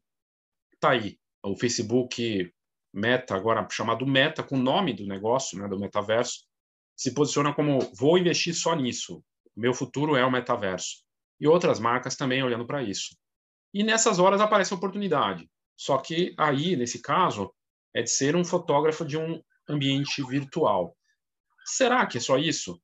B: está aí. O Facebook Meta, agora chamado Meta, com o nome do negócio, né, do metaverso, se posiciona como vou investir só nisso. Meu futuro é o metaverso. E outras marcas também olhando para isso. E nessas horas aparece a oportunidade. Só que aí, nesse caso, é de ser um fotógrafo de um ambiente virtual. Será que é só isso?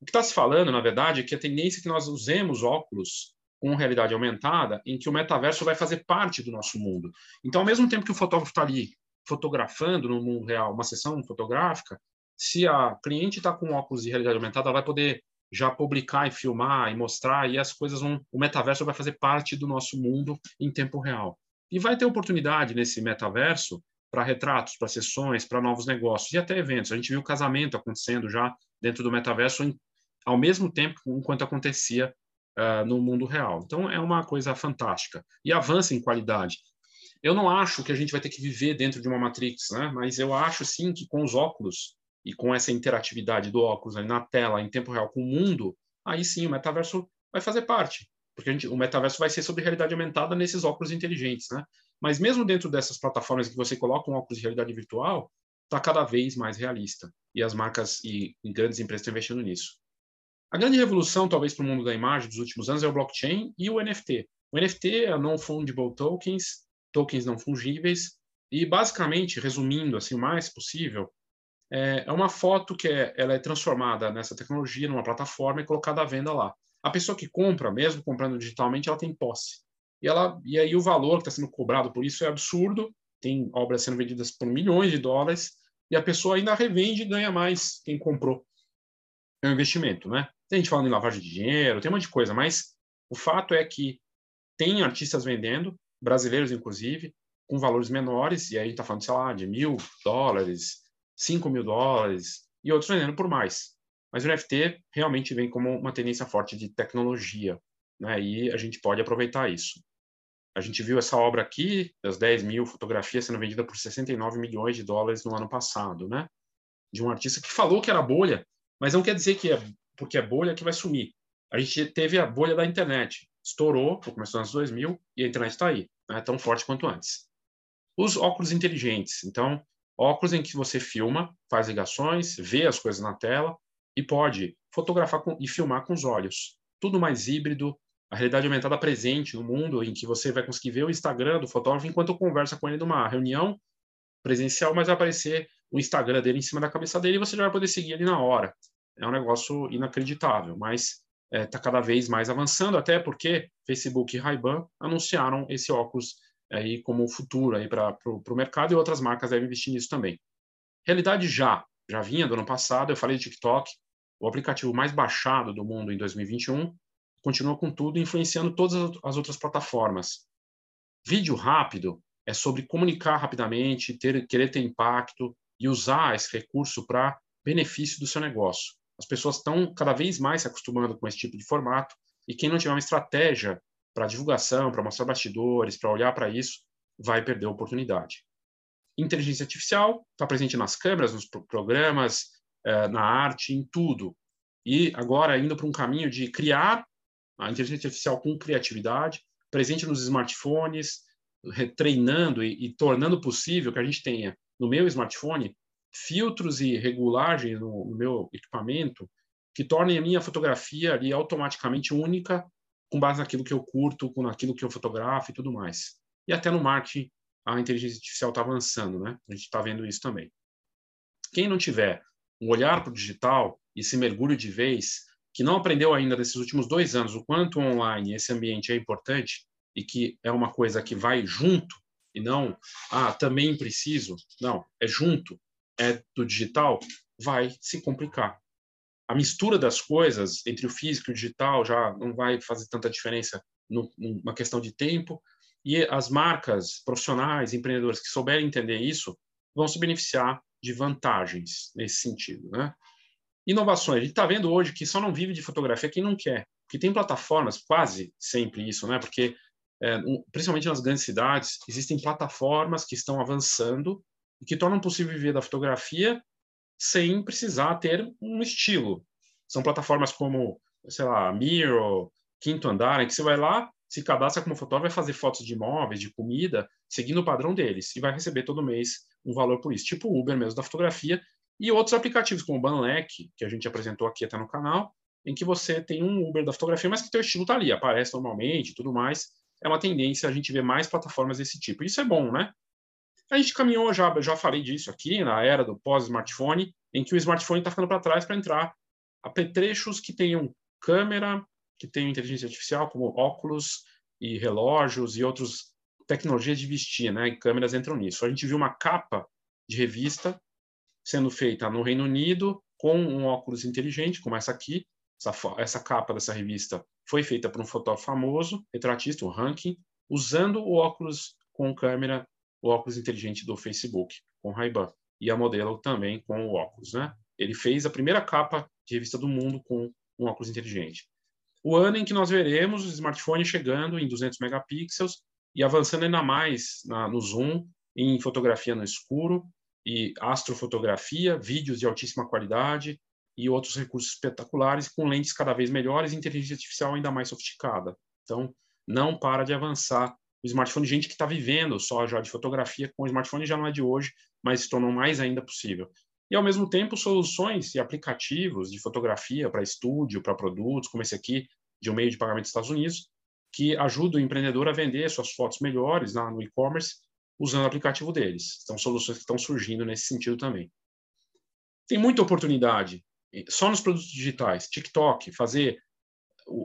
B: O que está se falando, na verdade, é que a tendência é que nós usemos óculos com realidade aumentada, em que o metaverso vai fazer parte do nosso mundo. Então, ao mesmo tempo que o fotógrafo está ali fotografando no mundo real uma sessão fotográfica, se a cliente está com óculos de realidade aumentada, ela vai poder já publicar e filmar e mostrar, e as coisas vão. O metaverso vai fazer parte do nosso mundo em tempo real. E vai ter oportunidade nesse metaverso para retratos, para sessões, para novos negócios e até eventos. A gente viu casamento acontecendo já dentro do metaverso em, ao mesmo tempo enquanto acontecia uh, no mundo real. Então é uma coisa fantástica e avança em qualidade. Eu não acho que a gente vai ter que viver dentro de uma Matrix, né? mas eu acho sim que com os óculos e com essa interatividade do óculos né, na tela, em tempo real, com o mundo, aí sim o metaverso vai fazer parte. Porque gente, o metaverso vai ser sobre realidade aumentada nesses óculos inteligentes. Né? Mas mesmo dentro dessas plataformas que você coloca um óculos de realidade virtual, está cada vez mais realista. E as marcas e, e grandes empresas estão investindo nisso. A grande revolução, talvez, para o mundo da imagem dos últimos anos é o blockchain e o NFT. O NFT é Non-Fungible Tokens, tokens não fungíveis. E, basicamente, resumindo assim o mais possível, é, é uma foto que é, ela é transformada nessa tecnologia, numa plataforma e colocada à venda lá. A pessoa que compra, mesmo comprando digitalmente, ela tem posse. E, ela, e aí o valor que está sendo cobrado por isso é absurdo. Tem obras sendo vendidas por milhões de dólares e a pessoa ainda revende e ganha mais quem comprou. É um investimento, né? Tem gente falando em lavagem de dinheiro, tem um monte de coisa, mas o fato é que tem artistas vendendo, brasileiros inclusive, com valores menores, e aí a gente está falando, sei lá, de mil dólares, 5 mil dólares, e outros vendendo por mais. Mas o NFT realmente vem como uma tendência forte de tecnologia, né? e a gente pode aproveitar isso. A gente viu essa obra aqui, das 10 mil fotografias sendo vendida por 69 milhões de dólares no ano passado, né? De um artista que falou que era bolha, mas não quer dizer que é porque é bolha que vai sumir. A gente teve a bolha da internet, estourou, começou nos anos 2000 e a internet está aí, né? tão forte quanto antes. Os óculos inteligentes, então, óculos em que você filma, faz ligações, vê as coisas na tela e pode fotografar com, e filmar com os olhos. Tudo mais híbrido, a realidade aumentada presente no mundo, em que você vai conseguir ver o Instagram do fotógrafo enquanto conversa com ele numa reunião presencial, mas vai aparecer o Instagram dele em cima da cabeça dele e você já vai poder seguir ele na hora. É um negócio inacreditável, mas está é, tá cada vez mais avançando, até porque Facebook e Ray-Ban anunciaram esse óculos aí como futuro aí para o mercado e outras marcas devem investir nisso também. Realidade já, já vinha do ano passado, eu falei de TikTok, o aplicativo mais baixado do mundo em 2021, continua com tudo, influenciando todas as outras plataformas. Vídeo rápido é sobre comunicar rapidamente, ter, querer ter impacto e usar esse recurso para benefício do seu negócio. As pessoas estão cada vez mais se acostumando com esse tipo de formato e quem não tiver uma estratégia para divulgação, para mostrar bastidores, para olhar para isso, vai perder a oportunidade. Inteligência artificial está presente nas câmeras, nos programas, na arte, em tudo. E agora indo para um caminho de criar a inteligência artificial com criatividade, presente nos smartphones, treinando e, e, tornando possível que a gente tenha no meu smartphone filtros e regulagens no, no, meu equipamento que tornem a minha fotografia ali automaticamente única com base naquilo que eu curto, com aquilo que eu fotografo e tudo mais. E até no marketing a inteligência artificial está avançando, né? A gente está vendo isso também. Quem não tiver um olhar para o digital e se mergulho de vez, que não aprendeu ainda nesses últimos dois anos o quanto online esse ambiente é importante e que é uma coisa que vai junto e não, ah, também preciso. Não, é junto, é do digital, vai se complicar. A mistura das coisas entre o físico e o digital já não vai fazer tanta diferença numa questão de tempo. E as marcas profissionais, empreendedores que souberem entender isso, vão se beneficiar de vantagens nesse sentido, né? Inovações. A gente está vendo hoje que só não vive de fotografia quem não quer. Porque tem plataformas, quase sempre isso, né? Porque, é, principalmente nas grandes cidades, existem plataformas que estão avançando e que tornam possível viver da fotografia sem precisar ter um estilo. São plataformas como, sei lá, Miro, Quinto Andar, em que você vai lá, se cadastra como fotógrafo, vai fazer fotos de imóveis, de comida, seguindo o padrão deles, e vai receber todo mês um valor por isso. Tipo o Uber mesmo da fotografia, e outros aplicativos, como o Banlec, que a gente apresentou aqui até no canal, em que você tem um Uber da fotografia, mas que teu estilo está ali, aparece normalmente tudo mais. É uma tendência a gente ver mais plataformas desse tipo. Isso é bom, né? A gente caminhou, já, já falei disso aqui, na era do pós-smartphone, em que o smartphone está ficando para trás para entrar apetrechos que tenham câmera, que tenham inteligência artificial, como óculos e relógios e outras tecnologias de vestir, né? E câmeras entram nisso. A gente viu uma capa de revista sendo feita no Reino Unido com um óculos inteligente, como essa aqui. Essa, essa capa dessa revista foi feita por um fotógrafo famoso, retratista, o Rankin, usando o óculos com câmera, o óculos inteligente do Facebook, com Ray-Ban. E a modelo também com o óculos, né? Ele fez a primeira capa de revista do mundo com um óculos inteligente. O ano em que nós veremos os smartphones chegando em 200 megapixels e avançando ainda mais na, no zoom, em fotografia no escuro, e astrofotografia, vídeos de altíssima qualidade e outros recursos espetaculares com lentes cada vez melhores e inteligência artificial ainda mais sofisticada. Então, não para de avançar. O smartphone, gente que está vivendo só já de fotografia com o smartphone já não é de hoje, mas se tornou mais ainda possível. E, ao mesmo tempo, soluções e aplicativos de fotografia para estúdio, para produtos, como esse aqui, de um meio de pagamento dos Estados Unidos, que ajudam o empreendedor a vender suas fotos melhores lá no e-commerce usando o aplicativo deles. São soluções que estão surgindo nesse sentido também. Tem muita oportunidade. Só nos produtos digitais, TikTok, fazer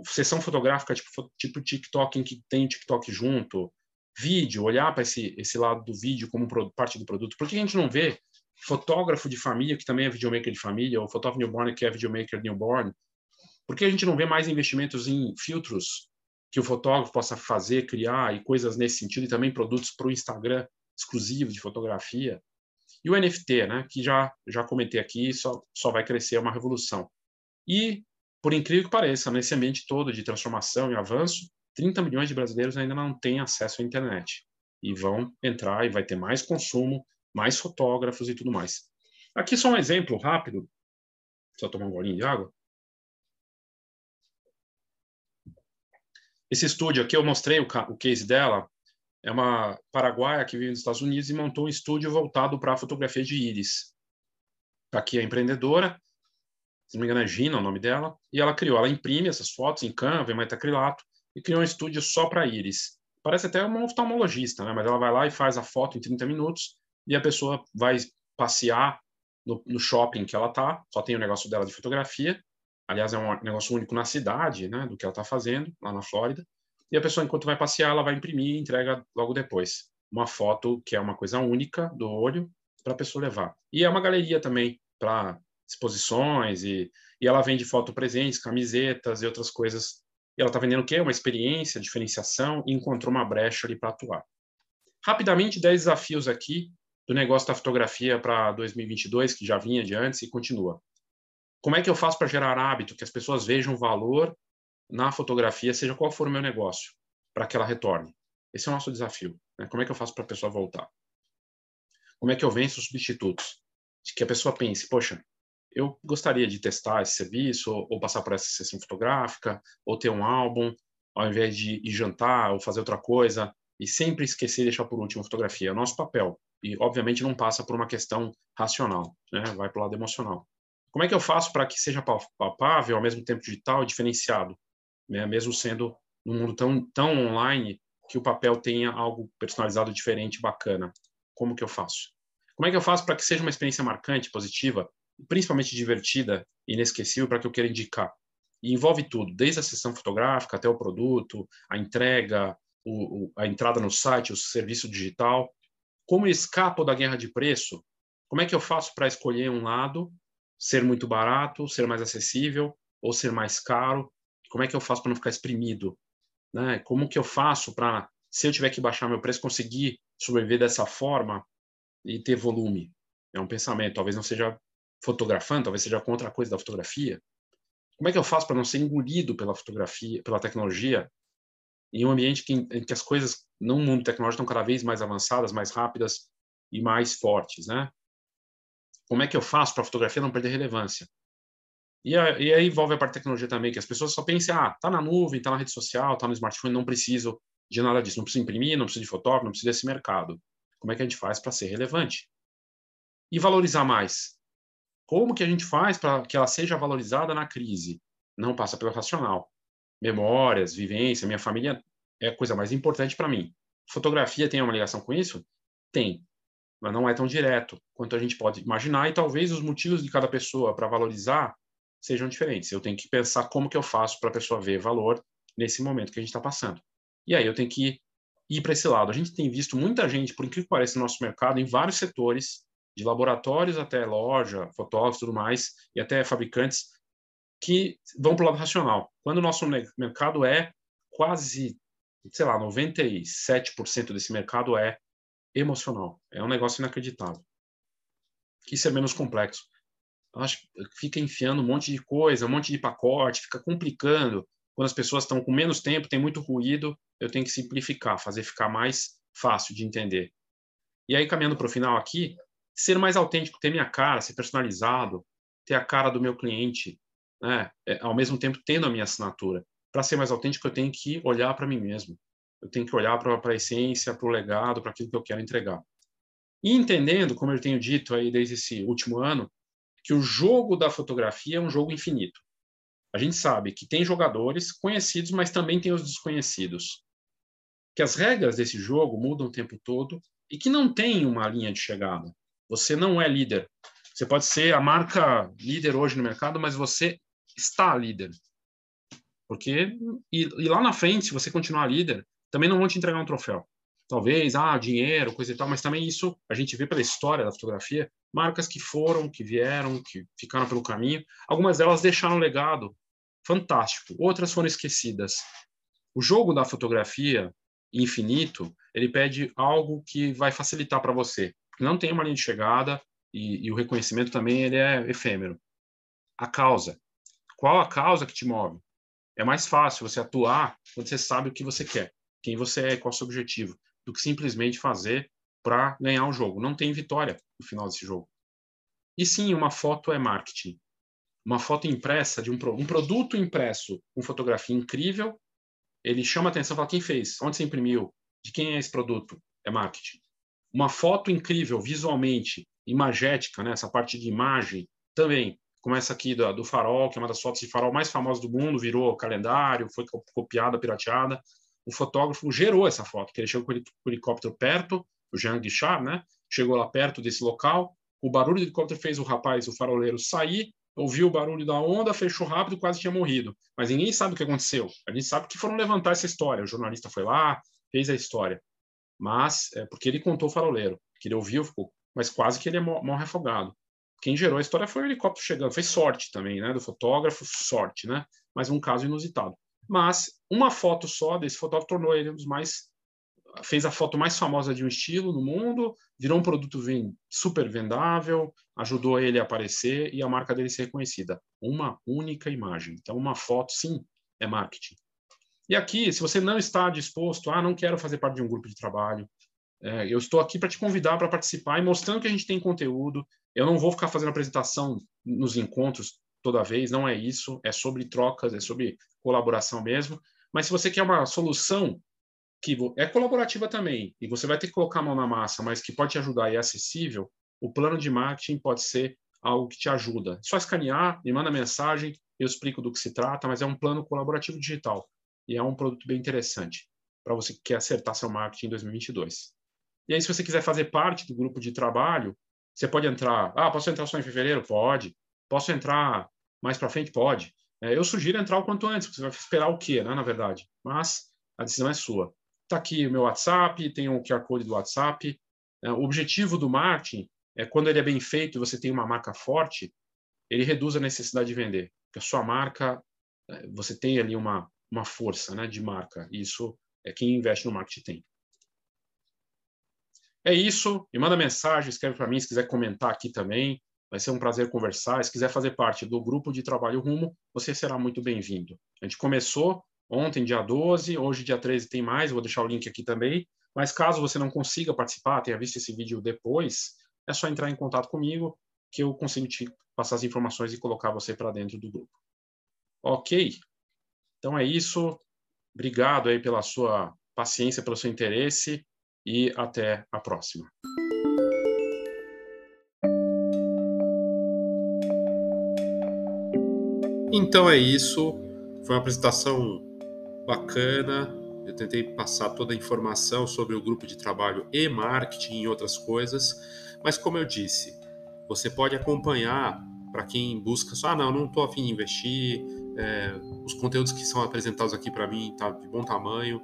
B: sessão fotográfica tipo, tipo TikTok em que tem TikTok junto, vídeo, olhar para esse, esse lado do vídeo como parte do produto. Por que a gente não vê fotógrafo de família, que também é videomaker de família, ou fotógrafo newborn, que é videomaker newborn? Por que a gente não vê mais investimentos em filtros que o fotógrafo possa fazer, criar e coisas nesse sentido, e também produtos para o Instagram exclusivos de fotografia. E o NFT, né, que já, já comentei aqui, só, só vai crescer, é uma revolução. E, por incrível que pareça, nesse ambiente todo de transformação e avanço, 30 milhões de brasileiros ainda não têm acesso à internet. E vão entrar e vai ter mais consumo, mais fotógrafos e tudo mais. Aqui só um exemplo rápido. Só tomar um golinho de água. Esse estúdio aqui, eu mostrei o, o case dela. É uma paraguaia que vive nos Estados Unidos e montou um estúdio voltado para a fotografia de íris. Aqui é a empreendedora, se não me engano é Gina o nome dela, e ela criou, ela imprime essas fotos em Canva, em metacrilato, e criou um estúdio só para íris. Parece até uma oftalmologista, né? mas ela vai lá e faz a foto em 30 minutos, e a pessoa vai passear no, no shopping que ela tá, só tem o negócio dela de fotografia, aliás é um negócio único na cidade, né, do que ela está fazendo, lá na Flórida, e a pessoa, enquanto vai passear, ela vai imprimir e entrega logo depois. Uma foto que é uma coisa única do olho para a pessoa levar. E é uma galeria também para exposições e, e ela vende foto presentes, camisetas e outras coisas. E ela está vendendo o quê? Uma experiência, diferenciação e encontrou uma brecha ali para atuar. Rapidamente, 10 desafios aqui do negócio da fotografia para 2022, que já vinha de antes e continua. Como é que eu faço para gerar hábito, que as pessoas vejam valor na fotografia, seja qual for o meu negócio, para que ela retorne? Esse é o nosso desafio. Né? Como é que eu faço para a pessoa voltar? Como é que eu venço os substitutos? De que a pessoa pense, poxa, eu gostaria de testar esse serviço, ou, ou passar por essa sessão fotográfica, ou ter um álbum, ao invés de ir jantar ou fazer outra coisa, e sempre esquecer e deixar por último a fotografia. É o nosso papel. E, obviamente, não passa por uma questão racional, né? vai para o lado emocional. Como é que eu faço para que seja palpável, ao mesmo tempo digital e diferenciado, né? mesmo sendo num mundo tão, tão online que o papel tenha algo personalizado, diferente, bacana? Como que eu faço? Como é que eu faço para que seja uma experiência marcante, positiva, principalmente divertida e inesquecível para que eu queira indicar? E envolve tudo, desde a sessão fotográfica até o produto, a entrega, o, o, a entrada no site, o serviço digital. Como eu escapo da guerra de preço? Como é que eu faço para escolher um lado, ser muito barato, ser mais acessível ou ser mais caro? Como é que eu faço para não ficar exprimido? Né? Como que eu faço para, se eu tiver que baixar meu preço, conseguir sobreviver dessa forma e ter volume? É um pensamento. Talvez não seja fotografando, talvez seja contra a coisa da fotografia. Como é que eu faço para não ser engolido pela fotografia, pela tecnologia em um ambiente que, em que as coisas, no mundo tecnológico, estão cada vez mais avançadas, mais rápidas e mais fortes, né? Como é que eu faço para a fotografia não perder relevância? E, a, e aí envolve a parte de tecnologia também, que as pessoas só pensam, ah, tá na nuvem, tá na rede social, tá no smartphone, não preciso de nada disso, não preciso imprimir, não preciso de fotógrafo, não preciso desse mercado. Como é que a gente faz para ser relevante? E valorizar mais? Como que a gente faz para que ela seja valorizada na crise? Não passa pelo racional memórias, vivência, minha família é a coisa mais importante para mim. Fotografia tem uma ligação com isso? Tem, mas não é tão direto quanto a gente pode imaginar e talvez os motivos de cada pessoa para valorizar sejam diferentes. Eu tenho que pensar como que eu faço para a pessoa ver valor nesse momento que a gente está passando. E aí eu tenho que ir para esse lado. A gente tem visto muita gente, por incrível que pareça, no nosso mercado, em vários setores, de laboratórios até loja, fotógrafos tudo mais, e até fabricantes, que vão para o lado racional. Quando o nosso mercado é quase, sei lá, 97% desse mercado é emocional. É um negócio inacreditável. Isso é menos complexo. Acho que fica enfiando um monte de coisa, um monte de pacote, fica complicando. Quando as pessoas estão com menos tempo, tem muito ruído, eu tenho que simplificar, fazer ficar mais fácil de entender. E aí, caminhando para o final aqui, ser mais autêntico, ter minha cara, ser personalizado, ter a cara do meu cliente, né? Ao mesmo tempo tendo a minha assinatura. Para ser mais autêntico, eu tenho que olhar para mim mesmo. Eu tenho que olhar para a essência, para o legado, para aquilo que eu quero entregar. E entendendo, como eu tenho dito aí desde esse último ano, que o jogo da fotografia é um jogo infinito. A gente sabe que tem jogadores conhecidos, mas também tem os desconhecidos. Que as regras desse jogo mudam o tempo todo e que não tem uma linha de chegada. Você não é líder. Você pode ser a marca líder hoje no mercado, mas você está líder. Porque, e, e, lá na frente, se você continuar líder, também não vão te entregar um troféu. Talvez, ah, dinheiro, coisa e tal, mas também isso a gente vê pela história da fotografia, marcas que foram, que vieram, que ficaram pelo caminho. Algumas delas deixaram um legado fantástico, outras foram esquecidas. O jogo da fotografia infinito, ele pede algo que vai facilitar para você, não tem uma linha de chegada e, e o reconhecimento também ele é efêmero. A causa. Qual a causa que te move? É mais fácil você atuar quando você sabe o que você quer, quem você é, qual o seu objetivo, do que simplesmente fazer para ganhar o jogo. Não tem vitória no final desse jogo. E sim, uma foto é marketing. Uma foto impressa de um, um produto impresso com fotografia incrível, ele chama atenção, fala quem fez, onde você imprimiu, de quem é esse produto, é marketing. Uma foto incrível visualmente, imagética, né? essa parte de imagem também, como essa aqui do, do farol, que é uma das fotos de farol mais famosas do mundo, virou calendário, foi copiada, pirateada. O fotógrafo gerou essa foto, que ele chegou com o helicóptero perto, o Jean Guichard, né? Chegou lá perto desse local, o barulho do helicóptero fez o rapaz, o faroleiro, sair, ouviu o barulho da onda, fechou rápido, quase tinha morrido. Mas ninguém sabe o que aconteceu. A gente sabe que foram levantar essa história. O jornalista foi lá, fez a história. Mas, é porque ele contou o faroleiro, que ele ouviu, ficou, mas quase que ele é morre afogado. Quem gerou a história foi o helicóptero chegando. Foi sorte também, né? Do fotógrafo, sorte, né? Mas um caso inusitado. Mas uma foto só desse fotógrafo tornou ele um dos mais fez a foto mais famosa de um estilo no mundo, virou um produto super vendável, ajudou ele a aparecer e a marca dele ser reconhecida. Uma única imagem. Então, uma foto, sim, é marketing. E aqui, se você não está disposto, ah, não quero fazer parte de um grupo de trabalho, é, eu estou aqui para te convidar para participar e mostrando que a gente tem conteúdo. Eu não vou ficar fazendo apresentação nos encontros toda vez, não é isso. É sobre trocas, é sobre colaboração mesmo. Mas se você quer uma solução que é colaborativa também, e você vai ter que colocar a mão na massa, mas que pode te ajudar e é acessível, o plano de marketing pode ser algo que te ajuda. Só escanear, me manda mensagem, eu explico do que se trata, mas é um plano colaborativo digital e é um produto bem interessante para você que quer acertar seu marketing em 2022. E aí, se você quiser fazer parte do grupo de trabalho, você pode entrar. Ah, posso entrar só em fevereiro? Pode. Posso entrar mais para frente? Pode. É, eu sugiro entrar o quanto antes, porque você vai esperar o quê, né, na verdade? Mas a decisão é sua. Está aqui o meu WhatsApp, tem o QR Code do WhatsApp. É, o objetivo do marketing é quando ele é bem feito e você tem uma marca forte, ele reduz a necessidide de vender. Porque a sua marca, é, você tem ali uma, uma força né, de marca. Isso é quem investe no marketing tem. É isso. Me manda mensagem, escreve para mim se quiser comentar aqui também. Vai ser um prazer conversar. Se quiser fazer parte do grupo de trabalho Rumo, você será muito bem-vindo. A gente começou ontem, dia 12, hoje, dia 13, tem mais, vou deixar o link aqui também. Mas caso você não consiga participar, tenha visto esse vídeo depois, é só entrar em contato comigo que eu consigo te passar as informações e colocar você para dentro do grupo. Ok? Então é isso. Obrigado aí pela sua paciência, pelo seu interesse e até a próxima.
A: Então é isso. Foi uma apresentação bacana. Eu tentei passar toda a informação sobre o grupo de trabalho e marketing e outras coisas, mas como eu disse, você pode acompanhar para quem busca só, ah, não, não estou afim de investir, é, os conteúdos que são apresentados aqui para mim tá de bom tamanho,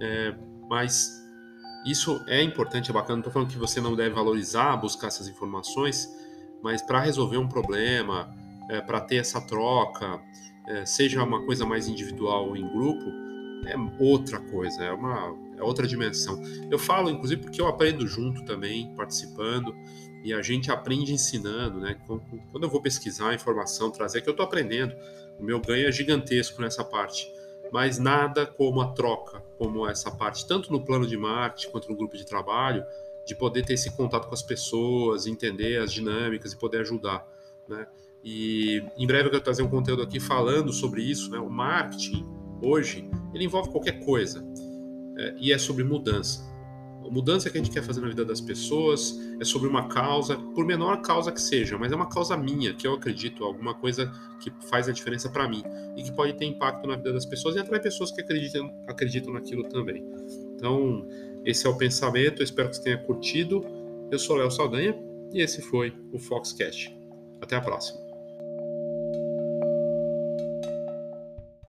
A: é, mas isso é importante, é bacana. Não estou falando que você não deve valorizar, buscar essas informações, mas para resolver um problema, é, para ter essa troca, é, seja uma coisa mais individual ou em grupo, é outra coisa, é uma é outra dimensão. Eu falo, inclusive, porque eu aprendo junto também, participando, e a gente aprende ensinando, né? Quando eu vou pesquisar informação, trazer, que eu estou aprendendo, o meu ganho é gigantesco nessa parte. Mas nada como a troca, como essa parte, tanto no plano de marketing quanto no grupo de trabalho, de poder ter esse contato com as pessoas, entender as dinâmicas e poder ajudar, né? E em breve eu quero trazer um conteúdo aqui falando sobre isso, né? O marketing hoje ele envolve qualquer coisa é, e é sobre mudança. A mudança que a gente quer fazer na vida das pessoas é sobre uma causa, por menor causa que seja, mas é uma causa minha, que eu acredito, alguma coisa que faz a diferença para mim e que pode ter impacto na vida das pessoas e atrai pessoas que acreditam, acreditam naquilo também. Então, esse é o pensamento, espero que você tenha curtido. Eu sou Léo Saldanha e esse foi o Foxcast. Até a próxima.